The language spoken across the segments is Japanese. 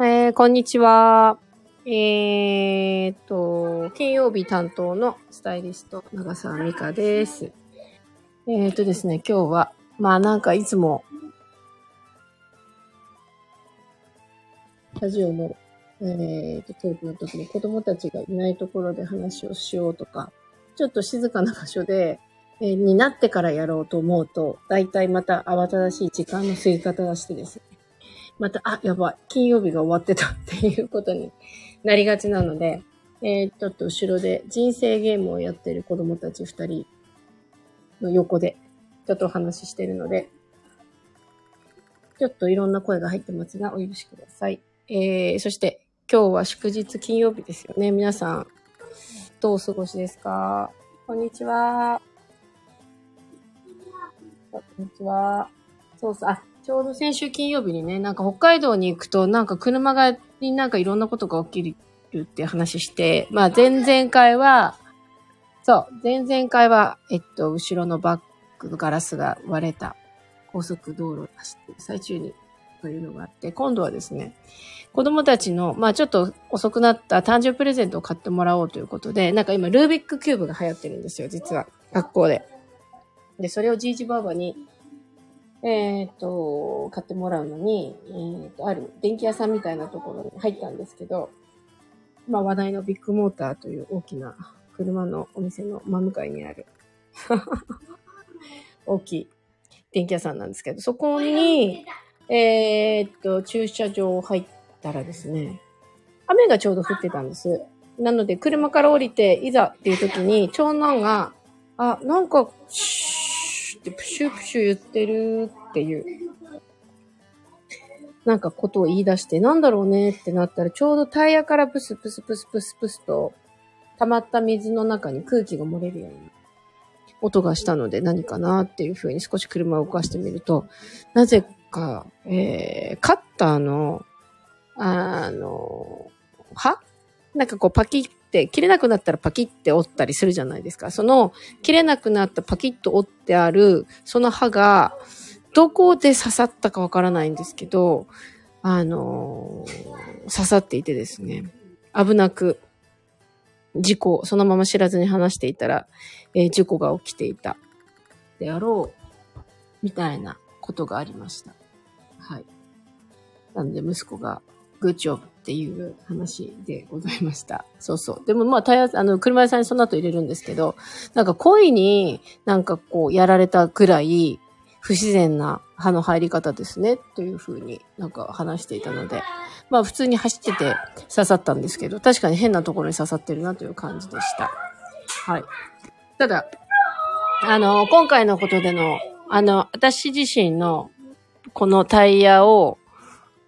えー、こんにちは。えーっと、金曜日担当のスタイリスト、長澤美香です。えーっとですね、今日は、まあなんかいつも、ラジオの、えーっと、トークの時に子供たちがいないところで話をしようとか、ちょっと静かな場所で、えーになってからやろうと思うと、だいたいまた慌ただしい時間の過ぎ方がしてですね。また、あ、やばい、金曜日が終わってたっていうことになりがちなので、えーちょっと後ろで人生ゲームをやってる子供たち二人の横で、ちょっとお話ししてるので、ちょっといろんな声が入ってますが、お許しください。えー、そして、今日は祝日金曜日ですよね。皆さん、どうお過ごしですか？こんにちは。こんにちは。そうそう、あ、ちょうど先週金曜日にね、なんか北海道に行くと、なんか車が、になんかいろんなことが起きるって話して、まあ前々回は、そう、前々回は、えっと、後ろのバックのガラスが割れた高速道路を走っている最中にというのがあって、今度はですね、子供たちの、まあちょっと遅くなった誕生日プレゼントを買ってもらおうということで、なんか今ルービックキューブが流行ってるんですよ、実は。学校で。で、それをじいじばあばに、えっ、と、買ってもらうのに、えっ、と、ある電気屋さんみたいなところに入ったんですけど、まあ話題のビッグモーターという大きな車のお店の真向かいにある 大きい電気屋さんなんですけど、そこに、えっと、駐車場入ったらですね、雨がちょうど降ってたんです。なので、車から降りて、いざっていう時に、長男が、あ、なんか、シューってプシュプシュ言ってるっていう、なんかことを言い出して、なんだろうねってなったら、ちょうどタイヤからプスプスプスプスプスと、溜まった水の中に空気が漏れるように、音がしたので何かなっていうふうに少し車を動かしてみると、なぜか、えー、カッターの、あの、刃？なんかこうパキって、切れなくなったらパキって折ったりするじゃないですか。その、切れなくなったパキッと折ってある、その刃が、どこで刺さったかわからないんですけど、あの刺さっていてですね、危なく、事故、そのまま知らずに話していたら、えー事故が起きていたであろう、みたいなことがありました。はい。なので、息子が、グッジョブっていう話でございました。そうそう。でもまあ、タイヤ、あの、車屋さんにその後入れるんですけど、なんか恋になんかこう、やられたぐらい、不自然な刃の入り方ですね、というふうになんか話していたので、まあ普通に走ってて刺さったんですけど、確かに変なところに刺さってるなという感じでした。はい。ただ、あの、今回のことでの、あの、私自身のこのタイヤを、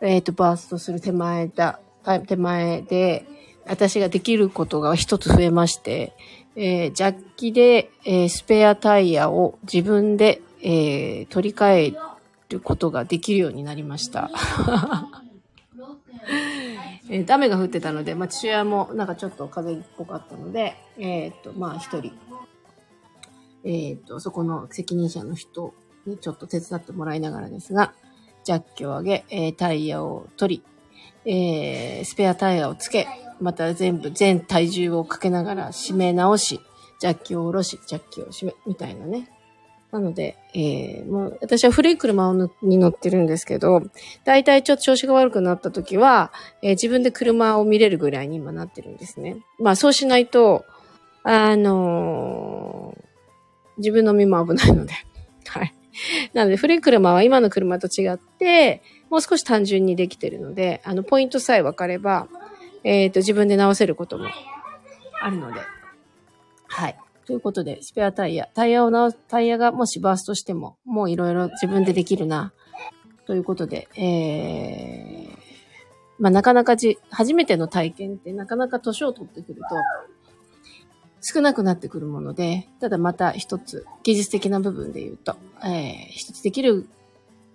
えっ、と、バーストする手前だ、手前で、私ができることが一つ増えまして、えージャッキで、えースペアタイヤを自分で、えー取り替えることができるようになりました。えー雨が降ってたので、まあ、父親もなんかちょっと風邪っぽかったので、えーっと、まあ、一人、えーっと、そこの責任者の人にちょっと手伝ってもらいながらですが、ジャッキを上げ、えータイヤを取り、えースペアタイヤをつけ、また全部、全体重をかけながら締め直し、ジャッキを下ろし、ジャッキを締め、みたいなね。なので、えーもう私は古い車をに乗ってるんですけど、だいたいちょっと調子が悪くなった時は、えー自分で車を見れるぐらいに今なってるんですね。まあそうしないと、あのー自分の身も危ないので。はい。なので古い車は今の車と違って、もう少し単純にできてるので、あの、ポイントさえ分かれば、えっ、と、自分で直せることもあるので。はい。ということで、スペアタイヤ。タイヤを直す、タイヤがもしバーストしても、もういろいろ自分でできるな。ということで、えー、まあなかなかじ、初めての体験ってなかなか年を取ってくると、少なくなってくるもので、ただまた一つ、技術的な部分で言うと、えー、一つできる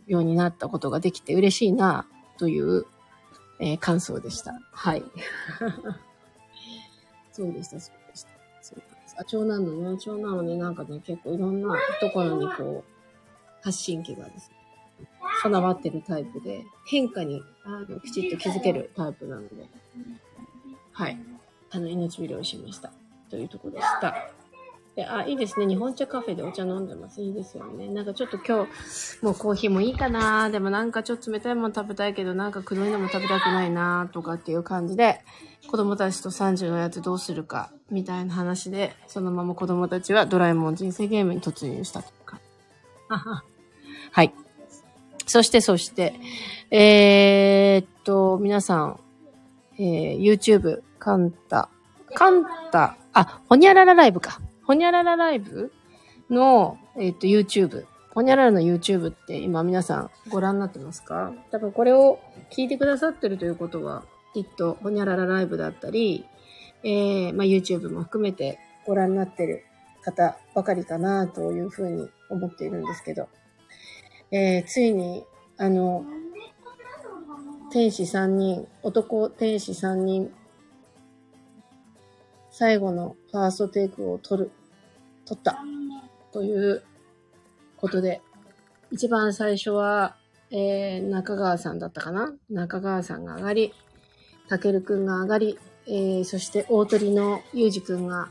ようになったことができて嬉しいな、という、えー感想でした。はい。そうでした、そうでした。そうです。あ、長男のね、長男はね、なんかね、結構いろんなところにこう、発信機がですね、備わってるタイプで、変化にあのきちっと気づけるタイプなので、はい。あの、命拾いしました。というところでした。で、あ、いいですね。日本茶カフェでお茶飲んでます。いいですよね。なんかちょっと今日、もうコーヒーもいいかなでもなんかちょっと冷たいもの食べたいけど、なんか黒いのも食べたくないなとかっていう感じで、子供たちと3時のやつどうするか、みたいな話で、そのまま子供たちはドラえもん人生ゲームに突入したとか。はい。そして、そして、えー、っと、皆さん、えー、YouTube、カンタ、カンタ、あ、ほにゃららライブか。ほにゃららライブの、えっ、と、YouTube。ほにゃららの YouTube って今皆さんご覧になってますか？多分これを聞いてくださってるということは、きっとほにゃららライブだったり、えー、まあ、YouTube も含めてご覧になってる方ばかりかなというふうに思っているんですけど、えー、ついに、あの、天使3人、男天使3人最後のファーストテイクを取る、取った、ということで、一番最初は、えー、中川さんだったかな？中川さんが上がり、たけるくんが上がり、えー、そして大鳥のゆうじくんが、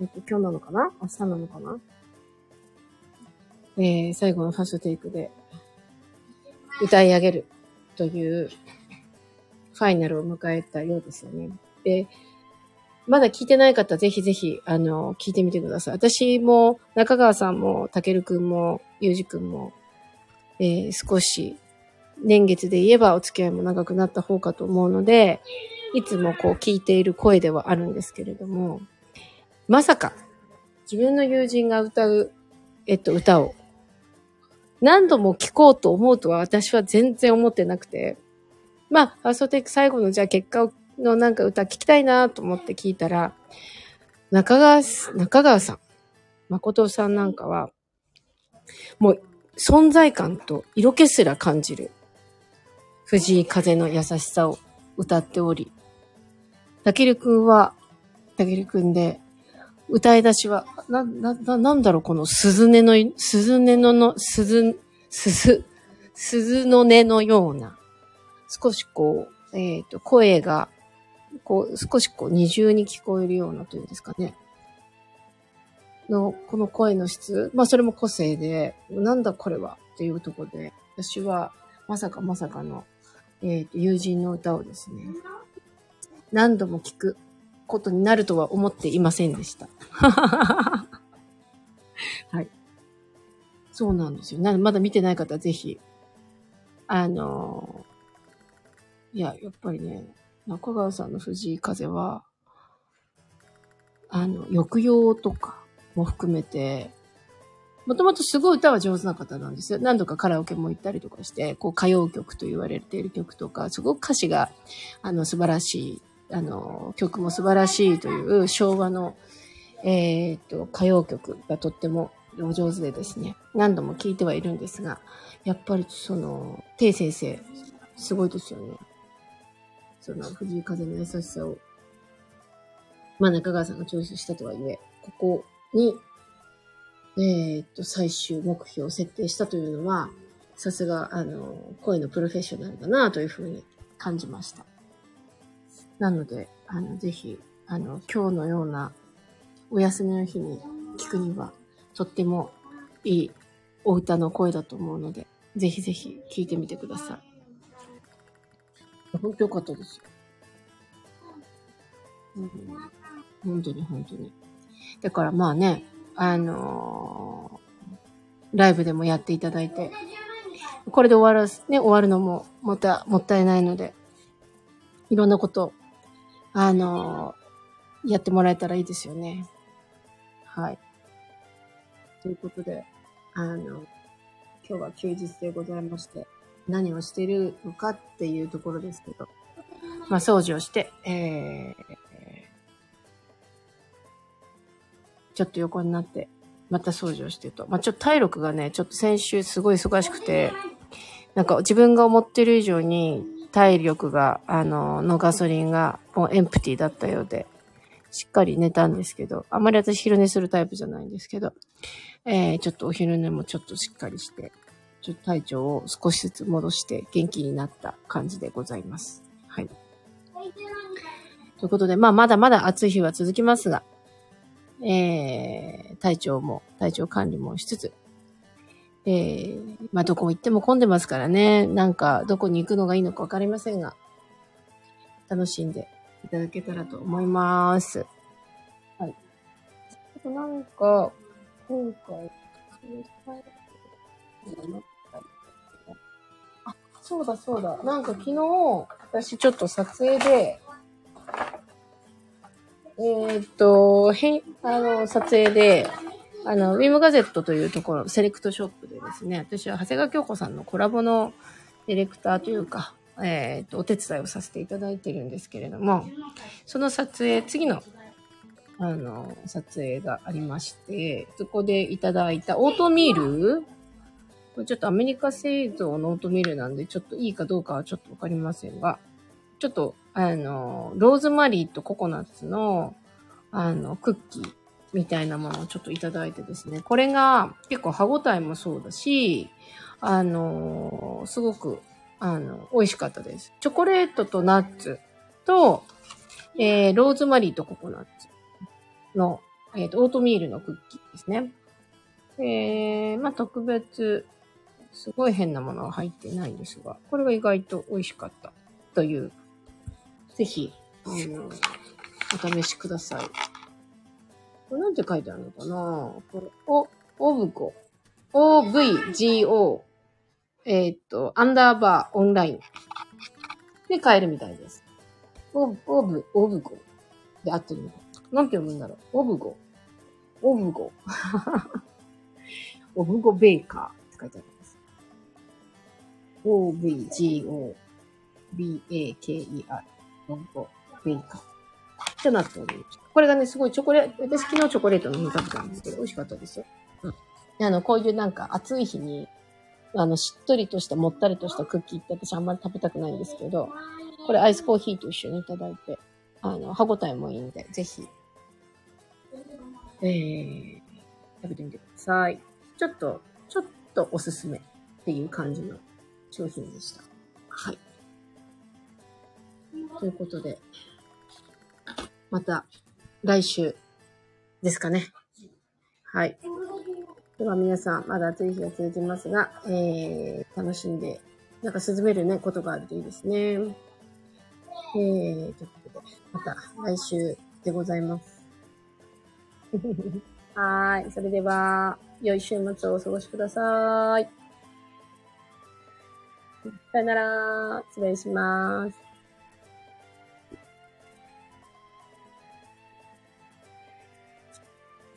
えっと、今日なのかな？明日なのかな？えー、最後のファーストテイクで歌い上げるというファイナルを迎えたようですよね。で、まだ聞いてない方、ぜひぜひ、あの、聞いてみてください。私も、中川さんも、たけるくんも、ゆうじくんも、えー、少し、年月で言えばお付き合いも長くなった方かと思うので、いつもこう聞いている声ではあるんですけれども、まさか、自分の友人が歌う、えっと、歌を、何度も聞こうと思うとは私は全然思ってなくて、まあ、ファーストテイク最後のじゃあ結果をのなんか歌聞きたいなと思って聞いたら、中川、中川さん、誠さんなんかは、もう存在感と色気すら感じる藤井風の優しさを歌っており、たけるくんは、たけるくんで、歌い出しは、な、な、な、なんだろう、この鈴音の、鈴音のの、鈴、鈴、鈴の音のような、少しこう、えっ、ー、と、声がこう、少しこう二重に聞こえるようなというんですかね。の、この声の質。まあそれも個性で、なんだこれはっていうところで、私はまさかまさかの、えっ、ー、と、友人の歌をですね、何度も聞くことになるとは思っていませんでした。はい。そうなんですよ。なまだ見てない方はぜひ、あのー、いや、やっぱりね、中川さんの藤井風は、あの、抑揚とかも含めて、もともとすごい歌は上手な方なんですよ。何度かカラオケも行ったりとかして、こう歌謡曲と言われている曲とか、すごく歌詞が、あの、素晴らしい、あの、曲も素晴らしいという昭和の、えー、っと、歌謡曲がとってもお上手でですね、何度も聴いてはいるんですが、やっぱりその、て先生、すごいですよね。その藤井風の優しさを、まあ中川さんがチョイスしたとはいえ、ここに、えー、っと、最終目標を設定したというのは、さすが、あの、声のプロフェッショナルだなというふうに感じました。なので、あの、ぜひ、あの、今日のようなお休みの日に聞くには、とってもいいお歌の声だと思うので、ぜひぜひ聞いてみてください。本当よかったですよ。うん、本当に本当に。だからまあね、あのー、ライブでもやっていただいて、これで終わらす、ね、終わるのもまたもったいないので、いろんなこと、あのー、やってもらえたらいいですよね。はい。ということで、あの、今日は休日でございまして、何をしてるのかっていうところですけど、まあ、掃除をして、えー、ちょっと横になって、また掃除をしてると。まあ、ちょっと体力がね、ちょっと先週すごい忙しくて、なんか自分が思ってる以上に体力が、あの、のガソリンがもうエンプティだったようで、しっかり寝たんですけど、あまり私昼寝するタイプじゃないんですけど、えー、ちょっとお昼寝もちょっとしっかりして、ちょっと体調を少しずつ戻して元気になった感じでございます。はい。ということで、まあまだまだ暑い日は続きますが、えー、体調も、体調管理もしつつ、えー、まあどこ行っても混んでますからね、なんかどこに行くのがいいのかわかりませんが、楽しんでいただけたらと思います。はい。なんか、今回、あ、そうだそうだ。なんか昨日、私ちょっと撮影で、えー、っと、へんあの、撮影で、あの、ウィムガゼットというところ、セレクトショップでですね、私は長谷川京子さんのコラボのディレクターというか、えっ、と、お手伝いをさせていただいてるんですけれども、その撮影、次の、あの、撮影がありまして、そこでいただいたオートミールこれちょっとアメリカ製造のオートミールなんで、ちょっといいかどうかはちょっとわかりませんが、ちょっと、あの、ローズマリーとココナッツの、あの、クッキーみたいなものをちょっといただいてですね、これが結構歯応えもそうだし、あの、すごくあの、美味しかったです。チョコレートとナッツと、えー、ローズマリーとココナッツの、えっ、ー、と、オートミールのクッキーですね。えー、まあ、特別、すごい変なものは入ってないんですが、これが意外と美味しかったという、ぜひ、あの、お試しください。これなんて書いてあるのかな？これ、お、オブゴ。OVGO えっ、と、アンダーバーオンラインで買えるみたいです。オブ、オブ、オブゴで合ってるのなんて読むんだろう？オブゴ。オブゴ。オブゴベーカーって書いてあります。O-V-G-O B-A-K-E-R オブゴベーカ。ってなっております。これがね、すごいチョコレート、私昨日チョコレートの日食べたんですけど、美味しかったですよ。うん。あの、こういうなんか暑い日にあの、しっとりとした、もったりとしたクッキーって私あんまり食べたくないんですけど、これアイスコーヒーと一緒にいただいて、あの、歯応えもいいんで、ぜひ、えー、食べてみてください。ちょっと、ちょっとおすすめっていう感じの商品でした。はい。ということで、また来週ですかね。はい。では皆さん、まだ暑い日が続きますが、えー、楽しんで、なんか涼めるね、ことがあるといいですね。えー、ということで、また来週でございます。はい。それでは、良い週末をお過ごしください。さよなら。失礼します。